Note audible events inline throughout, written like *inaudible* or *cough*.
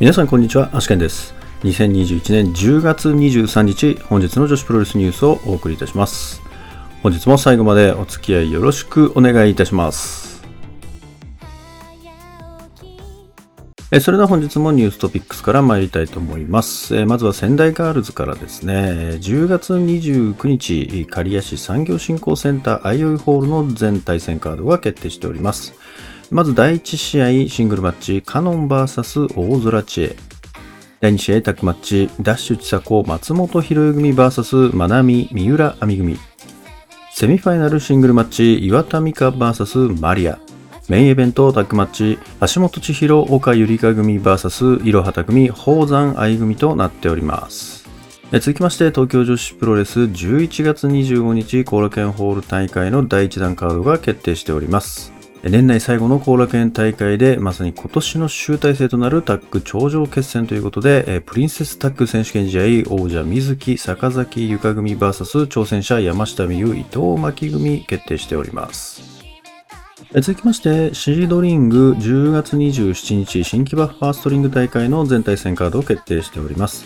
皆さんこんにちは、アシケンです。2021年10月23日、本日の女子プロレスニュースをお送りいたします。本日も最後までお付き合いよろしくお願いいたします。えそれでは本日もニューストピックスから参りたいと思います。えまずは仙台ガールズからですね、10月29日、刈谷市産業振興センターアイオイホールの全対戦カードが決定しております。まず第1試合シングルマッチ、カノン VS 大空知恵。第2試合タッグマッチ、ダッシュ千佐子、松本博恵組 VS まなみ、三浦亜美組。セミファイナルシングルマッチ、岩田美香 VS マリア。メインイベントタッグマッチ、橋本千尋、岡ゆりか組 VS いろはた組、宝山愛組となっております。続きまして、東京女子プロレス11月25日後楽園ホール大会の第1弾カードが決定しております。年内最後の後楽園大会で、まさに今年の集大成となるタッグ頂上決戦ということで、プリンセスタッグ選手権試合、王者水木、坂崎ゆか組 VS 挑戦者山下美優、伊藤真希組決定しております。続きまして、シードリング10月27日新木場ファーストリング大会の全体戦カードを決定しております。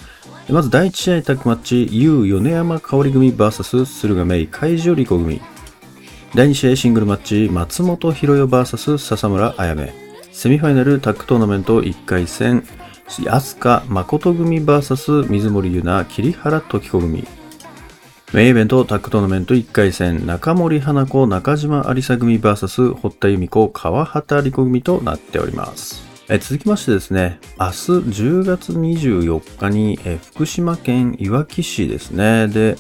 まず第1試合タッグマッチ、ユ米山香織組 VS 駿河芽衣海樹莉子組。第2試合シングルマッチ、松本博代 VS 笹村彩芽。セミファイナルタッグトーナメント1回戦、飛鳥誠組 VS 水森優奈桐原時子組。メインイベントタッグトーナメント1回戦、中森花子中島有沙組 VS 堀田由美子川畑理子組となっております。え続きましてですね、明日10月24日にえ福島県いわき市ですね、で、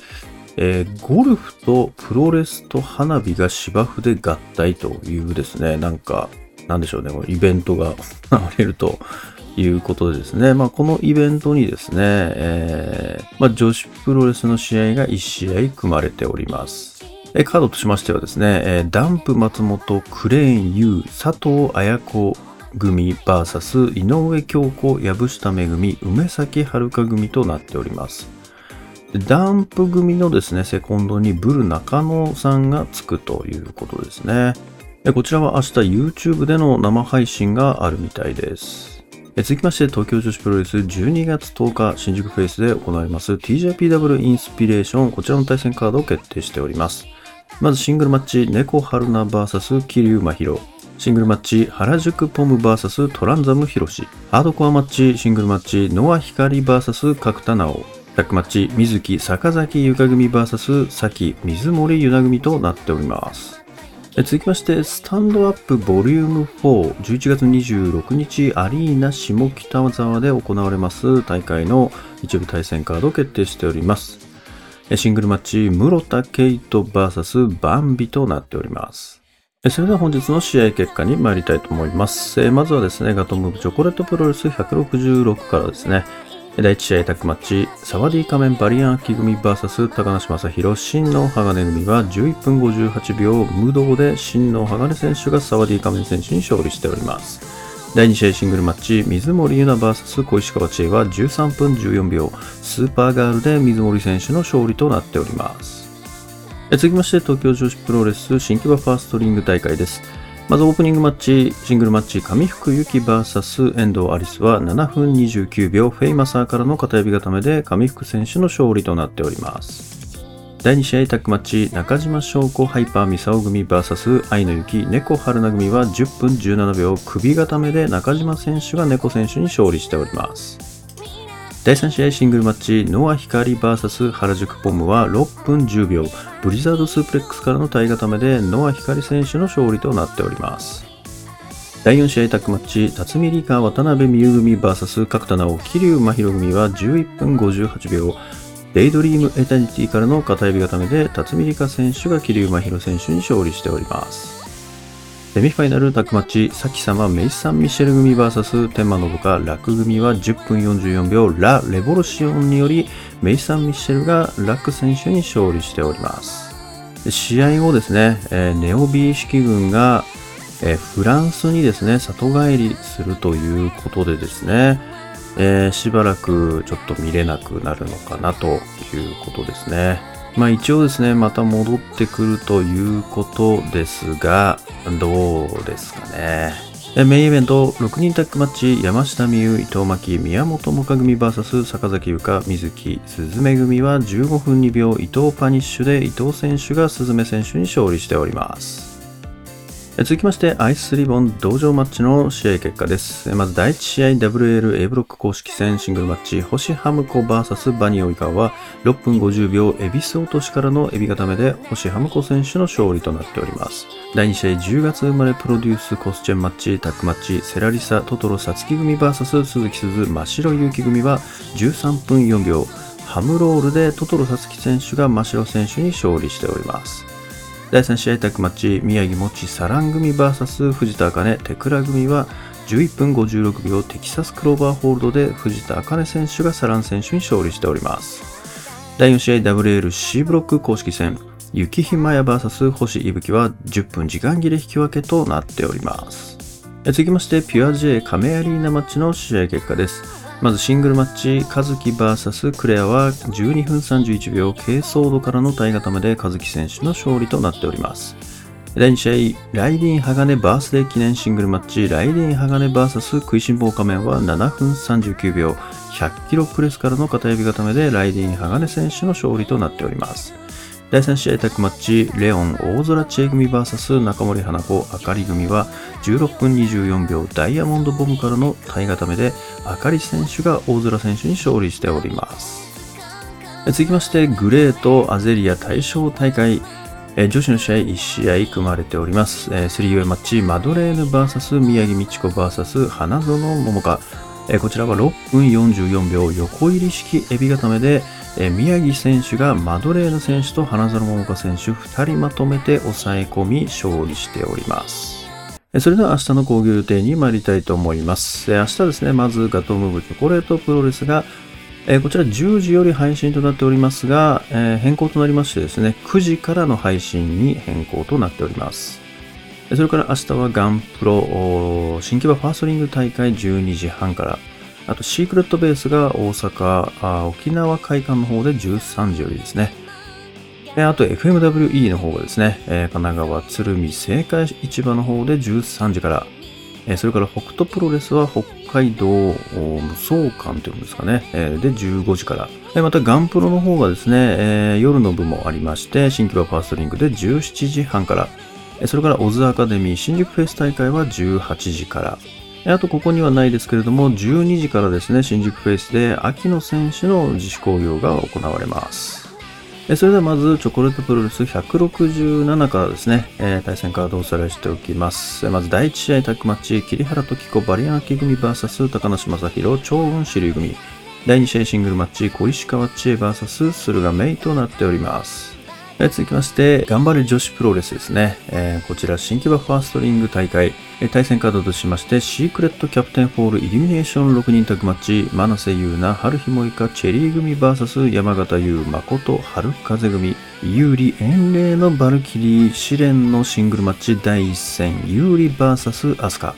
えーゴルフとプロレスと花火が芝生で合体というですね、なんか、なんでしょうね、イベントが *laughs* 行われるということでですね、まあ、このイベントにですね、えーまあ、女子プロレスの試合が1試合組まれております。えカードとしましてはですね、えダンプ松本、クレーン U、佐藤綾子組 VS 井上京子、藪下めぐみ、梅崎遥組となっております。ダンプ組のですね、セコンドにブル中野さんがつくということですね。こちらは明日 YouTube での生配信があるみたいです。続きまして、東京女子プロレス12月10日、新宿フェイスで行われます TJPW インスピレーション、こちらの対戦カードを決定しております。まずシングルマッチ、猫春菜 VS 桐生真宙。シングルマッチ、原宿ポム VS トランザムヒロシ。ハードコアマッチ、シングルマッチ、ノア光 VS 角田直。タッグマッチ、水木坂崎ゆか組 VS 崎水森ゆな組となっております。続きまして、スタンドアップボリューム4、11月26日、アリーナ下北沢で行われます大会の一部対戦カードを決定しております。シングルマッチ、室田ケイト VS バンビとなっております。それでは本日の試合結果に参りたいと思います。まずはですね、ガトムブチョコレートプロレス166からですね、第1試合タッグマッチ、サワディ仮面バリアン秋組 VS 高梨正宏、真の鋼組は11分58秒無動で真の鋼選手がサワディ仮面選手に勝利しております。第2試合シングルマッチ、水森優奈 VS 小石川知恵は13分14秒、スーパーガールで水森選手の勝利となっております。続きまして、東京女子プロレス新木場ファーストリング大会です。まずオープニングマッチ、シングルマッチ、上福由紀 VS 遠藤アリスは7分29秒、フェイマサーからの片指固めで上福選手の勝利となっております。第2試合タッグマッチ、中島翔子ハイパーミサオ組 VS 愛の雪猫春菜組は10分17秒、首固めで中島選手が猫選手に勝利しております。第3試合シングルマッチ、ノア光 VS 原宿ポムは6分10秒、ブリザードスープレックスからの体固めで乃蒼ヒカリ選手の勝利となっております。第4試合タッグマッチ、辰巳リカ渡辺未詩組 VS 角田奈穂桐生真弥組は11分58秒、デイドリームエタニティからの片エビ固めで辰巳リカ選手が桐生真弥選手に勝利しております。セミファイナルタッグマッチ、沙希様メイ・サン=ミシェル組 VS 天満のどからく組は10分44秒ラ・レボルシオンによりメイサン・ミシェルがラク選手に勝利しております。試合後ですね、ネオビー式軍が、フランスにですね、里帰りするということでですね、えーしばらくちょっと見れなくなるのかなということですね。まあ一応ですね、また戻ってくるということですが、どうですかね。メインイベント6人タッグマッチ山下美優伊藤真希宮本萌歌組 VS 坂崎由香水木鈴芽組は15分2秒伊藤パニッシュで伊藤選手が鈴芽選手に勝利しております続きまして、アイスリボン同場マッチの試合結果です。まず第1試合 WL A ブロック公式戦シングルマッチ、星ハムコ VS バニオイカは6分50秒エビス落としからのエビ固めで星ハムコ選手の勝利となっております。第2試合10月生まれプロデュースコスチェンマッチ、タックマッチ、セラリサ、トトロ、サツキ組 VS 鈴木鈴、真白勇気組は13分4秒、ハムロールでトトロサツキ選手が真白選手に勝利しております。第3試合タッグマッチ、宮城もちサラン組 VS 藤田茜手倉組は11分56秒テキサスクローバーホールドで藤田茜選手がサラン選手に勝利しております。第4試合 WLC ブロック公式戦、雪ひまや VS 星いぶきは10分時間切れ引き分けとなっております。続きまして、ピュア J 亀アリーナマッチの試合結果です。まずシングルマッチ、カズキ VS クレアは12分31秒軽ソードからの体固めでカズキ選手の勝利となっております。第2試合、ライディン・ハガネバースデー記念シングルマッチ、ライディン・ハガネ VS 食いしん坊仮面は7分39秒、100キロプレスからの片指固めでライディン・ハガネ選手の勝利となっております。第3試合タッグマッチ、レオン大空知恵組 VS 中森花子あかり組は16分24秒ダイヤモンドボムからの体固めであかり選手が大空選手に勝利しております。続きまして、グレーとアゼリア対象大会、女子の試合1試合組まれております。3way マッチ、マドレーヌ VS 宮城美智子 VS 花園桃香。こちらは6分44秒横入り式エビ固めでえ宮城選手がマドレーヌ選手と花園桃香選手2人まとめて抑え込み勝利しております。それでは明日の講義予定に参りたいと思います。明日ですね、まずガトムーブチョコレートプロレスがえこちら10時より配信となっておりますが、え変更となりましてですね、9時からの配信に変更となっております。それから明日はガンプロ新規場ファーストリング大会12時半から、あと、シークレットベースが大阪、あ沖縄会館の方で13時よりですね。あと、FMWE の方がですね、え神奈川鶴見青海市場の方で13時から、えそれから北斗プロレスは北海道無双館というんですかね、えで15時から。またガンプロの方がですね、え夜の部もありまして、新規場ファーストリングで17時半から、それからオズアカデミー新宿フェス大会は18時から、あとここにはないですけれども、12時からですね、新宿フェイスで秋野選手の自主興行が行われます。それではまず、チョコレートプロレス167からですね、対戦カードをおさらいしておきます。まず第1試合タックマッチ、桐原時子バリアンキ組 VS 高梨正宏超雲支流組。第2試合シングルマッチ、小石川千恵 VS 駿河メイとなっております。え続きまして、頑張れ女子プロレスですね。えー、こちら、新木場ファーストリング大会、え対戦カードとしまして、シークレットキャプテンフォールイルミネーション6人タッグマッチ、真瀬優奈、春日萌香、チェリー組 VS 山形優、誠、春風組、有利、遠霊のバルキリー、試練のシングルマッチ第1戦、有利 VS アスカ。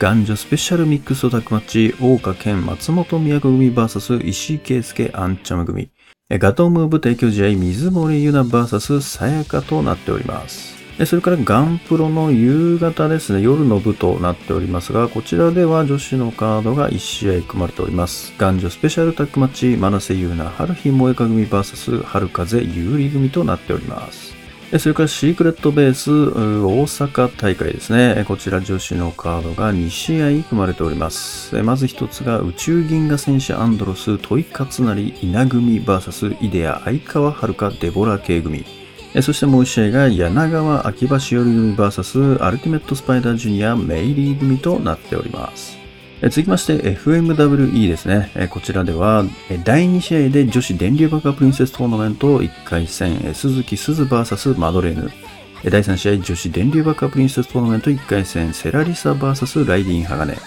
男女スペシャルミックスオタッグマッチ、大岡健、松本宮組 VS 石井圭介、アンチャム組。ガトームーブ提供試合、水森優奈 VS さやかとなっております。それからガンプロの夕方ですね、夜の部となっておりますが、こちらでは女子のカードが1試合組まれております。男女スペシャルタックマッチ、真瀬優奈、春日萌えか組 VS 春風有利組となっております。それからシークレットベース大阪大会ですね。こちら女子のカードが2試合組まれております。まず一つが宇宙銀河戦士アンドロス、トイカツナリ、稲組 VS イデア、相川遥デボラ系組。そしてもう一試合が柳川秋葉しおり組 VS アルティメットスパイダージュニアメイリー組となっております。続きまして FMWE ですね。こちらでは第2試合で女子電流爆破プリンセストーナメント1回戦鈴木鈴 VS マドレーヌ。第3試合女子電流爆破プリンセストーナメント1回戦セラリサ VS ライディン鋼。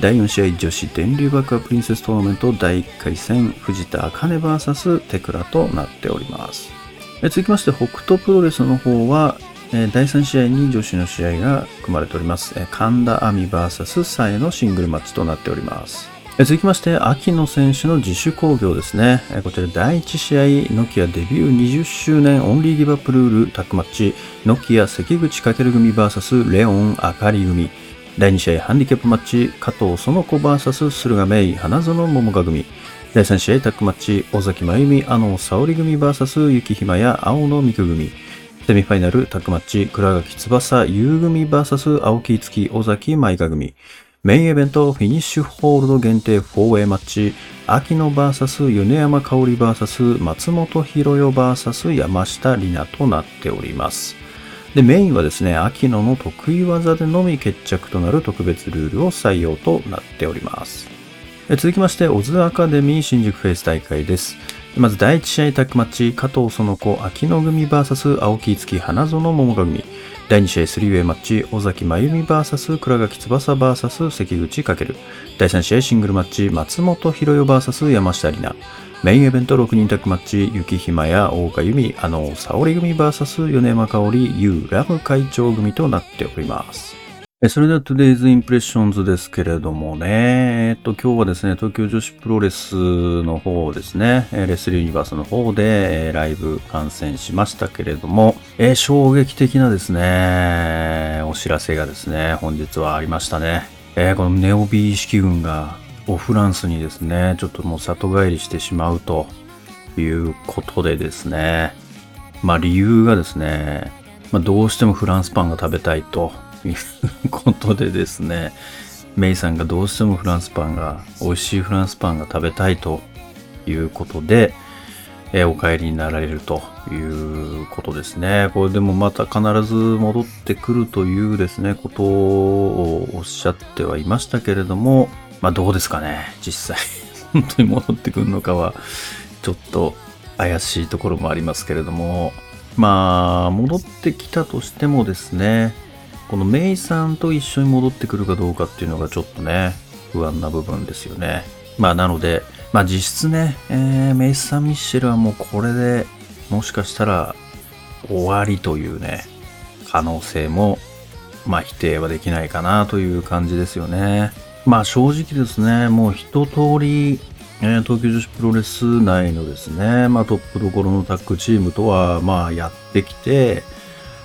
第4試合女子電流爆破プリンセストーナメント第1回戦藤田茜 VS テクラとなっております。続きまして北斗プロレスの方は第3試合に女子の試合が組まれております。神田亜美 VS サエのシングルマッチとなっております。続きまして、秋野選手の自主興行ですね。こちら第1試合、ノキアデビュー20周年オンリーギブアップルールタックマッチ、ノキア関口翔組 VS レオンあかり組。第2試合ハンディキャップマッチ、加藤園子 VS 駿河芽衣、花園桃香組。第3試合タッグマッチ、尾崎真由美、あの沙織組 VS 雪ひまや青野美久組。セミファイナルタッグマッチ、倉垣翼、優組 VS 青木月、尾崎舞香組。メインイベント、フィニッシュホールド限定 4way マッチ、秋野 VS 米山香織 VS 松本博代 VS 山下里奈となっております。で、メインはですね、秋野の得意技でのみ決着となる特別ルールを採用となっております。続きまして、オズアカデミー新宿フェイス大会です。まず第1試合タッグマッチ、加藤園子、秋野組 VS 青木月花園桃組。第2試合スリーウェイマッチ、尾崎真由美 VS 倉垣翼 VS 関口翔。第3試合シングルマッチ、松本博代 VS 山下里奈。メインイベント6人タッグマッチ、雪ひまや大岡由美、あの沙織組 VS 米山香織、ユーラム会長組となっております。それでは Today's Impressions ですけれどもね、えっと、今日はですね、東京女子プロレスの方ですね、レスリーユニバースの方で、ライブ観戦しましたけれども、え衝撃的なですね、お知らせがですね、本日はありましたね。えこのネオビー式軍がオフランスにですね、ちょっともう里帰りしてしまうということでですね、まあ理由がですね、まあどうしてもフランスパンが食べたいということでですね、メイさんがどうしてもフランスパンが、美味しいフランスパンが食べたいということで、えお帰りになられるということですね。これでもまた必ず戻ってくるというですね、ことをおっしゃってはいましたけれども、まあどうですかね、実際。*laughs* 本当に戻ってくるのかは、ちょっと怪しいところもありますけれども、まあ、戻ってきたとしてもですね、このメイさんと一緒に戻ってくるかどうかっていうのがちょっとね、不安な部分ですよね。まあなので、まあ実質ね、えーメイさん・ミッシェルはもうこれでもしかしたら終わりというね、可能性も、まあ否定はできないかなという感じですよね。まあ正直ですね、もう一通り、えー東京女子プロレス内のですね、まあトップどころのタッグチームとは、まあやってきて、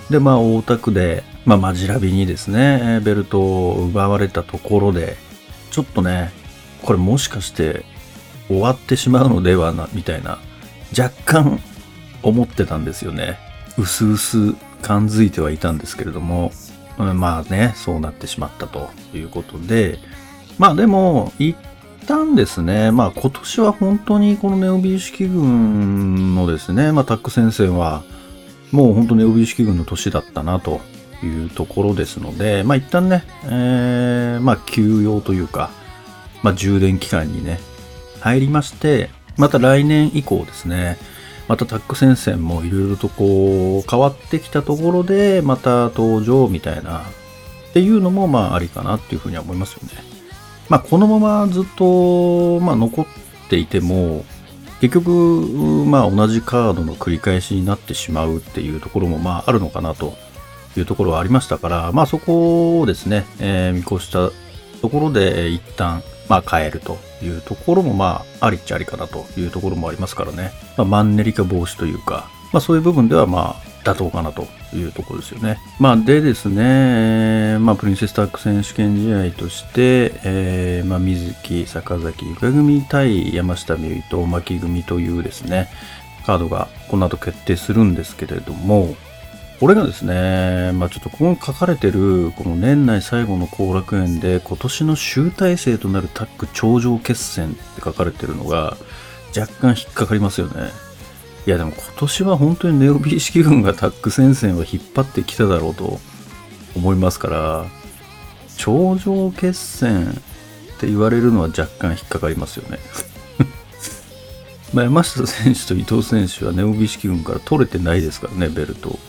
で、まあ大田区で、まあマジラビにですね、ベルトを奪われたところで、ちょっとね、これもしかして終わってしまうのではな、みたいな、若干思ってたんですよね。うすうす感づいてはいたんですけれども、うんまあね、そうなってしまったということで、まあでも、一旦ですね、まあ今年は本当にこのネオビー式軍のですね、まあタック戦線は、もう本当にネオビー式軍の年だったなというところですので、まあ一旦ね、えー、まあ休養というか、まあ充電期間にね、入りまして、また来年以降ですね、またタック戦線もいろいろとこう変わってきたところでまた登場みたいなっていうのもまあありかなっていうふうには思いますよね。まあこのままずっとまあ残っていても結局まあ同じカードの繰り返しになってしまうっていうところもまああるのかなというところはありましたからまあそこをですね、えー見越したところでえ一旦まあ変えるというところもまあありっちゃありかなというところもありますからね、まあ、マンネリ化防止というか、まあそういう部分ではまあ妥当かなというところですよね。まあでですね、まあプリンセスタック選手権試合として、えーまあ水木、坂崎、ゆか組対山下美夢と牧組というですね、カードがこの後決定するんですけれども、これがですね、まあちょっとここに書かれてる、この年内最後の後楽園で今年の集大成となるタッグ頂上決戦って書かれてるのが若干引っかかりますよね。いやでも今年は本当にネオビ式軍がタッグ戦線を引っ張ってきただろうと思いますから、頂上決戦って言われるのは若干引っかかりますよね。*laughs* まあ山下選手と伊藤選手はネオビ式軍から取れてないですからね、ベルト。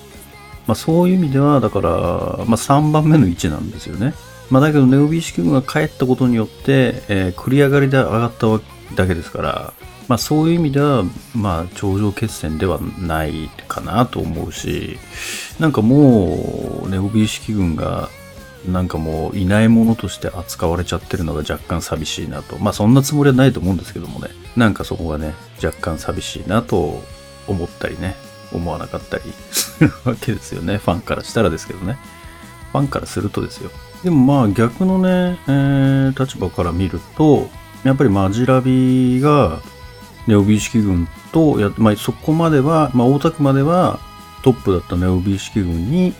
まあ、そういう意味では、だから、まあ、3番目の位置なんですよね。まあ、だけど、ネオビー式軍が帰ったことによって、えー繰り上がりで上がっただけですから、まあ、そういう意味では、まあ、頂上決戦ではないかなと思うし、なんかもう、ネオビー式軍が、なんかもういないものとして扱われちゃってるのが若干寂しいなと。まあそんなつもりはないと思うんですけどもね。なんかそこがね、若干寂しいなと思ったりね、思わなかったりす *laughs* るわけですよね。ファンからしたらですけどね。ファンからするとですよ。でもまあ逆のね、えー、立場から見ると、やっぱりマジラビがネオビー式軍とや、まあ、そこまでは、まあ、大田区まではトップだったネオビー式軍に、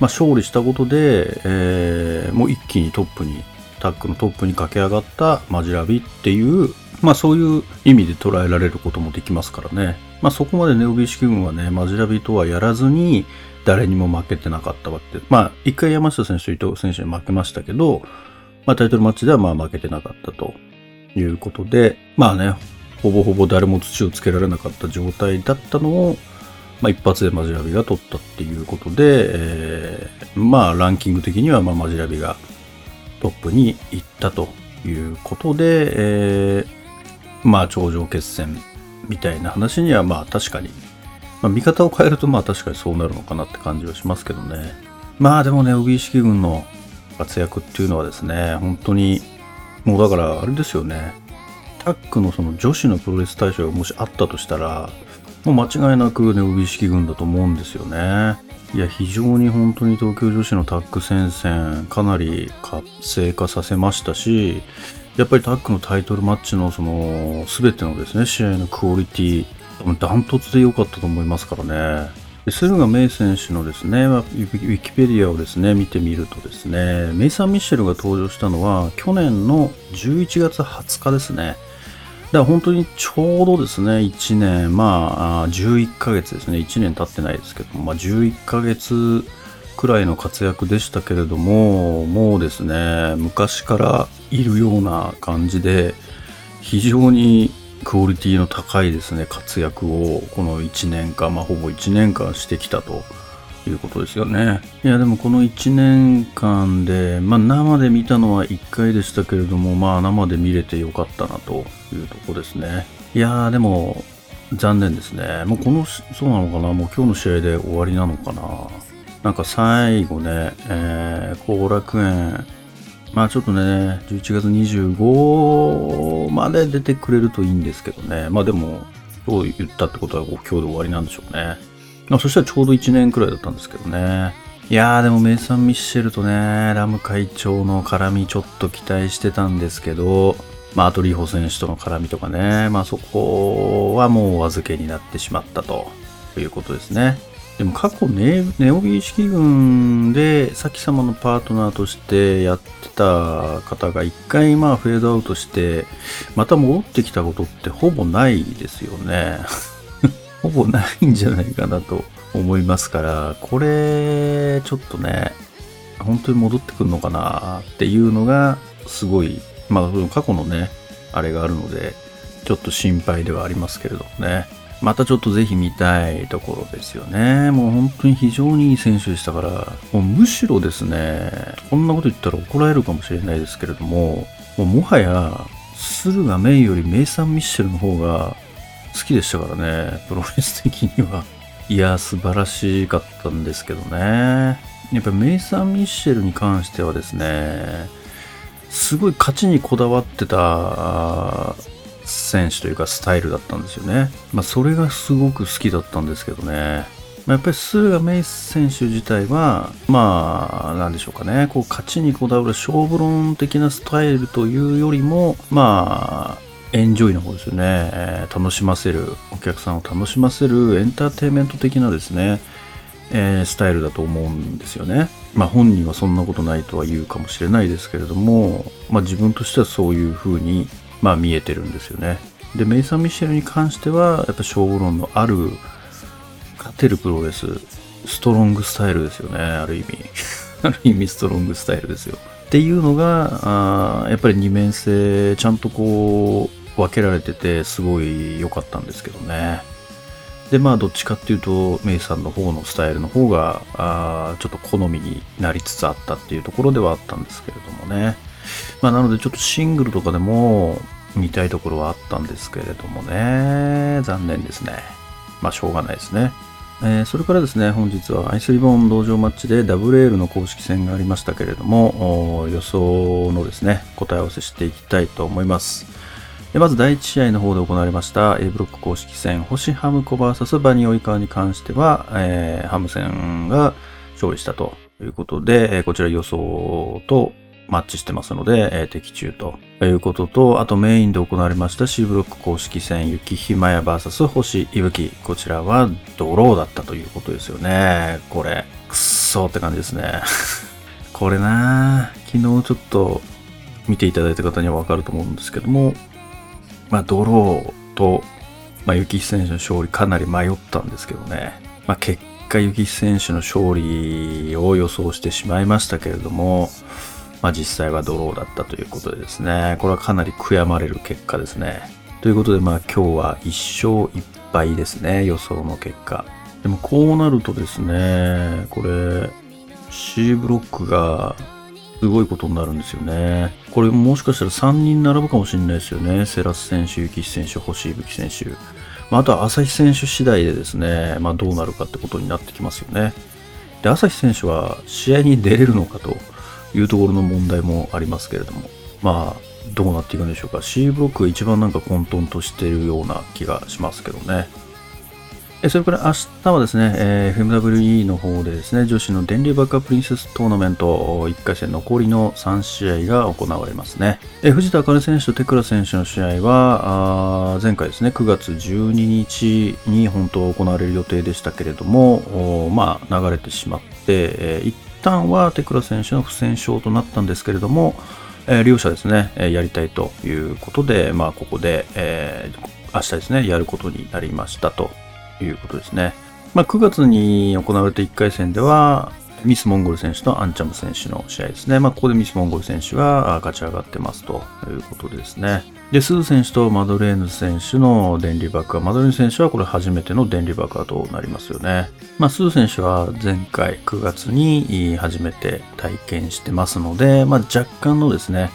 まあ、勝利したことで、えー、もう一気にトップに、タックのトップに駆け上がったマジラビっていう、まあそういう意味で捉えられることもできますからね。まあそこまでネオビー式軍はね、マジラビとはやらずに、誰にも負けてなかったわけで。まあ、一回山下選手と、伊藤選手に負けましたけど、まあタイトルマッチではまあ負けてなかったということで、まあね、ほぼほぼ誰も土をつけられなかった状態だったのを、まあ、一発でマジラビが取ったっていうことで、えー、まあランキング的にはまあマジラビがトップに行ったということで、えー、まあ頂上決戦みたいな話にはまあ確かに、まあ、見方を変えるとまあ確かにそうなるのかなって感じはしますけどね。まあでもね、ウビー式軍の活躍っていうのはですね、本当にもうだからあれですよね。タックのその女子のプロレス大賞がもしあったとしたら、もう間違いなくネオビ式軍だと思うんですよね。いや、非常に本当に東京女子のタック戦線、かなり活性化させましたし、やっぱりタックのタイトルマッチのその、すべてのですね、試合のクオリティ、ダントツで良かったと思いますからね。駿河メイ選手のですね、ウィキペディアをですね、見てみるとですね、メイサン・ミッシェルが登場したのは去年の11月20日ですね。だから本当にちょうどですね、1年、まあ、11ヶ月ですね、1年経ってないですけども、まあ、11ヶ月くらいの活躍でしたけれども、もうですね、昔からいるような感じで、非常にクオリティの高いですね、活躍をこの1年間、まあほぼ1年間してきたということですよね。いや、でもこの1年間で、まあ生で見たのは1回でしたけれども、まあ生で見れてよかったなというとこですね。いやー、でも残念ですね。もうこの、そうなのかな？もう今日の試合で終わりなのかな？なんか最後ね、えー、後楽園、まあちょっとね、11月25まで出てくれるといいんですけどね。まあでも、そう言ったってことは今日で終わりなんでしょうね。まあ、そしたらちょうど1年くらいだったんですけどね。いやーでもメイサン・ミッシェルとね、ラム会長の絡みちょっと期待してたんですけど、まああとリホ選手との絡みとかね、まあそこはもうお預けになってしまったということですね。でも過去ネネオビー式軍で先様のパートナーとしてやってた方が一回まあフェードアウトしてまた戻ってきたことってほぼないですよね。*laughs* ほぼないんじゃないかなと思いますから、これちょっとね、本当に戻ってくるのかなっていうのがすごい、まあ過去のね、あれがあるので、ちょっと心配ではありますけれどもね。またちょっとぜひ見たいところですよね。もう本当に非常にいい選手でしたから、もうむしろですね、こんなこと言ったら怒られるかもしれないですけれども、もうもはや、駿河メイよりメイサン・ミッシェルの方が好きでしたからね、プロレス的には。いや、素晴らしかったんですけどね。やっぱメイサン・ミッシェルに関してはですね、すごい勝ちにこだわってた選手というかスタイルだったんですよね。まあそれがすごく好きだったんですけどね。まあ、やっぱり駿河メイ選手自体は、まあ、なんでしょうかね、こう勝ちにこだわる勝負論的なスタイルというよりも、まあ、エンジョイの方ですよね、えー、楽しませる、お客さんを楽しませるエンターテインメント的なですね、えー、スタイルだと思うんですよね。まあ本人はそんなことないとは言うかもしれないですけれども、まあ自分としてはそういう風にまあ見えてるんですよね。で、メイサン・ミシェルに関しては、やっぱ勝負論のある、勝てるプロレス、ストロングスタイルですよね、ある意味。*laughs* ある意味ストロングスタイルですよ。っていうのが、あやっぱり二面性、ちゃんとこう、分けられてて、すごい良かったんですけどね。で、まあ、どっちかっていうと、メイさんの方のスタイルの方が、あちょっと好みになりつつあったっていうところではあったんですけれどもね。まあ、なのでちょっとシングルとかでも見たいところはあったんですけれどもね、残念ですね。まあ、しょうがないですね。えー、それからですね、本日はアイスリボン道場マッチで WL の公式戦がありましたけれども、予想のですね、答え合わせしていきたいと思います。まず第1試合の方で行われました A ブロック公式戦、星ハムコ VS バニオイカーに関しては、えー、ハム戦が勝利したということで、こちら予想とマッチしてますので、えー的中ということと、あとメインで行われました C ブロック公式戦、雪ひまや VS 星いぶき。こちらはドローだったということですよね。これ、くっそーって感じですね。*laughs* これな昨日ちょっと見ていただいた方にはわかると思うんですけども、まあ、ドローと、まあ、雪石選手の勝利かなり迷ったんですけどね。まあ、結果、雪石選手の勝利を予想してしまいましたけれども、まあ、実際はドローだったということでですね、これはかなり悔やまれる結果ですね。ということで、まあ、今日は1勝1敗ですね、予想の結果。でも、こうなるとですね、これ、C ブロックがすごいことになるんですよね。これもしかしたら3人並ぶかもしれないですよね。セラス選手、雪選手、星吹選手。まあ、あとは朝日選手次第でですね、まあ、どうなるかってことになってきますよね。で、朝日選手は試合に出れるのかというところの問題もありますけれども、まあ、どうなっていくんでしょうか。C ブロックが一番なんか混沌としているような気がしますけどね。えそれから明日はですね、えー FMWE の方でですね、女子の電流バックアップリンセストーナメント1回戦残りの3試合が行われますね。え藤田茜選手と手倉選手の試合は、あ前回ですね、9月12日に本当行われる予定でしたけれども、まあ流れてしまって、えー一旦は手倉選手の不戦勝となったんですけれども、えー両者ですね、えやりたいということで、まあここで、えー明日ですね、やることになりましたということですね。まあ、9月に行われた1回戦では、ミス・モンゴル選手とアンチャム選手の試合ですね。まあ、ここでミス・モンゴル選手が勝ち上がってますということですね。で、スー選手とマドレーヌ選手の電流爆破。マドレーヌ選手はこれ初めての電流爆破となりますよね。まあ、スー選手は前回9月に初めて体験してますので、まあ、若干のですね、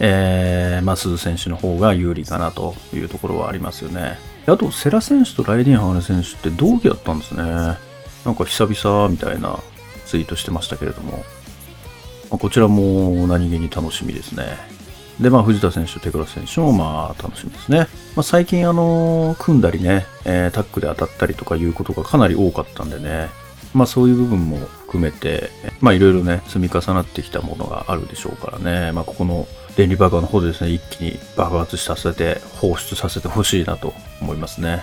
えー、まあ、鈴選手の方が有利かなというところはありますよね。あと、セラ選手とライディン・ハーネ選手って同期だったんですね。なんか久々みたいなツイートしてましたけれども、まあこちらも何気に楽しみですね。で、まあ、藤田選手手倉選手もまあ楽しみですね。まあ、最近あの、組んだりね、えータックで当たったりとかいうことがかなり多かったんでね、まあそういう部分も含めて、まあいろいろね、積み重なってきたものがあるでしょうからね、まあここの電離爆破の方でですね、一気に爆発させて、放出させてほしいなと思いますね。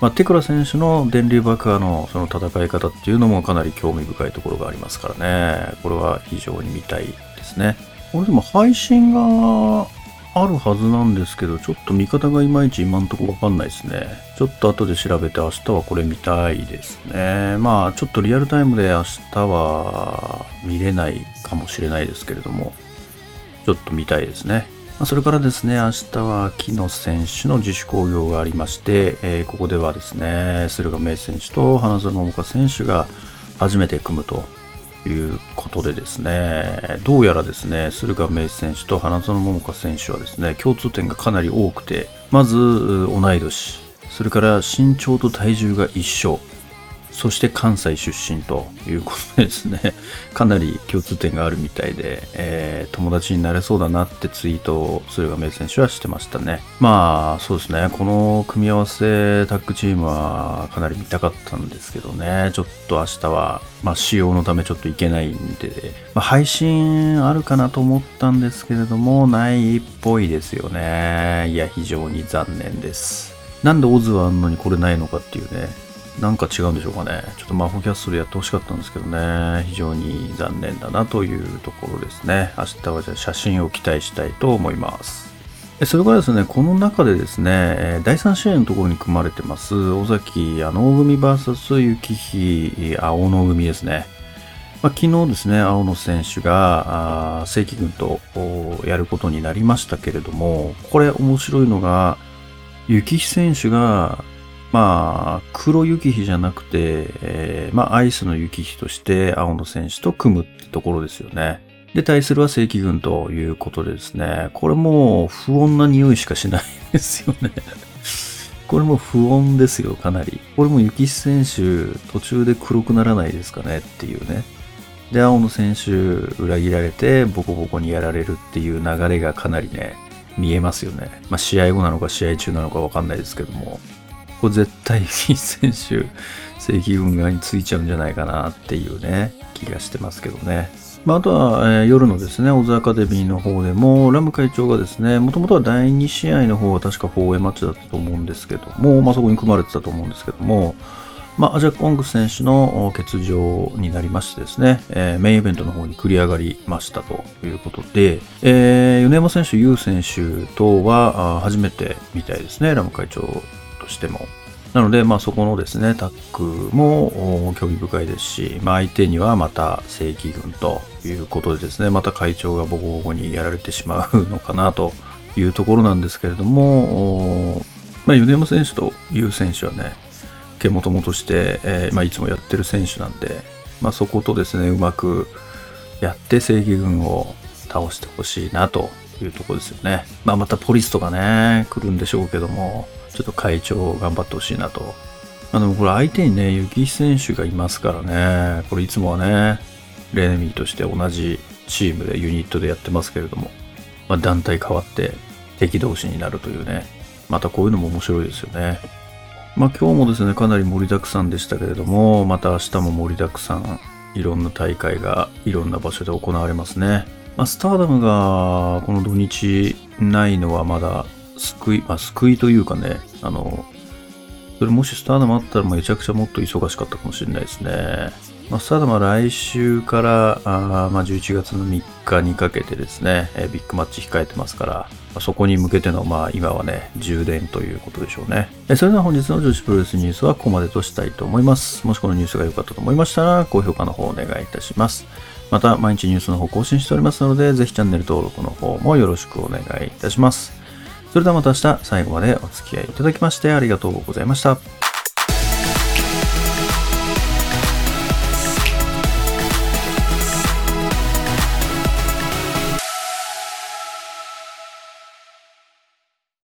まあ、テクラ選手の電流爆破のその戦い方っていうのもかなり興味深いところがありますからね。これは非常に見たいですね。これでも配信があるはずなんですけど、ちょっと見方がいまいち今んとこわかんないですね。ちょっと後で調べて明日はこれ見たいですね。まあちょっとリアルタイムで明日は見れないかもしれないですけれども、ちょっと見たいですね。まそれからですね、明日は木野選手の自主興行がありまして、えーここではですね、駿河明選手と花園桃香選手が初めて組むということでですね、どうやらですね、駿河明選手と花園桃香選手はですね、共通点がかなり多くて、まず同い年、それから身長と体重が一緒、そして関西出身ということですね、*laughs* かなり共通点があるみたいで、えー友達になれそうだなってツイートを駿河明選手はしてましたね。まあ、そうですね、この組み合わせタッグチームはかなり見たかったんですけどね、ちょっと明日は、まあ、使用のためちょっといけないんで、まあ、配信あるかなと思ったんですけれども、ないっぽいですよね。いや、非常に残念です。なんでオズはあんのにこれないのかっていうね、なんか違うんでしょうかね。ちょっとマホキャッスルやってほしかったんですけどね。非常に残念だなというところですね。明日はじゃあ写真を期待したいと思います。それからですね、この中でですね、第3試合のところに組まれてます、尾崎青組 VS 雪日青野組ですね。まあ、昨日ですね、青野選手が正規軍とやることになりましたけれども、これ面白いのが、雪日選手がまあ、黒雪日じゃなくて、えーまあ、アイスの雪日として青野選手と組むってところですよね。で、対するは正規軍ということでですね、これも不穏な匂いしかしないですよね。これも不穏ですよ、かなり。これも雪選手、途中で黒くならないですかねっていうね。で、青野選手、裏切られて、ボコボコにやられるっていう流れがかなりね、見えますよね。まあ、試合後なのか試合中なのかわかんないですけども。こ絶対に選手、正規軍側についちゃうんじゃないかなっていうね、気がしてますけどね。まあ、あとは、えー、夜のですね、オズアカデミーの方でも、ラム会長がですね、もともとは第2試合の方は確か 4A マッチだったと思うんですけども、まあ、そこに組まれてたと思うんですけども、まあ、アジャコング選手の欠場になりましてですね、えー、メインイベントの方に繰り上がりましたということで、えー、米山選手、ユウ選手とは初めてみたいですね、ラム会長としても。なので、まあ、そこのですね、タッグも興味深いですし、まあ、相手にはまた正規軍ということでですね、また会長がボコボコにやられてしまうのかなというところなんですけれども、まあ、米山選手とユウ選手はね、手元ともとして、えー、まあ、いつもやってる選手なんで、まあ、そことですね、うまくやって正義軍を倒してほしいなというところですよね。まあ、またポリスとかね、来るんでしょうけども、ちょっと会長を頑張ってほしいなと。あの、これ相手にね、雪選手がいますからね、これいつもはね、レネミーとして同じチームでユニットでやってますけれども、まあ、団体変わって敵同士になるというね、またこういうのも面白いですよね。まあ今日もですね、かなり盛りだくさんでしたけれども、また明日も盛りだくさん、いろんな大会がいろんな場所で行われますね。まあ、スターダムがこの土日ないのはまだ救い、まあ、救いというかね、あの、それもしスターダムあったらめちゃくちゃもっと忙しかったかもしれないですね。まあ、スターダムは来週からあ、まあ、11月の3日にかけてですね、えビッグマッチ控えてますから、まそこに向けての、まあ、今はね、充電ということでしょうねえ。それでは本日の女子プロレスニュースはここまでとしたいと思います。もしこのニュースが良かったと思いましたら、高評価の方お願いいたします。また、毎日ニュースの方更新しておりますので、ぜひチャンネル登録の方もよろしくお願いいたします。それではまた明日、最後までお付き合いいただきましてありがとうございました。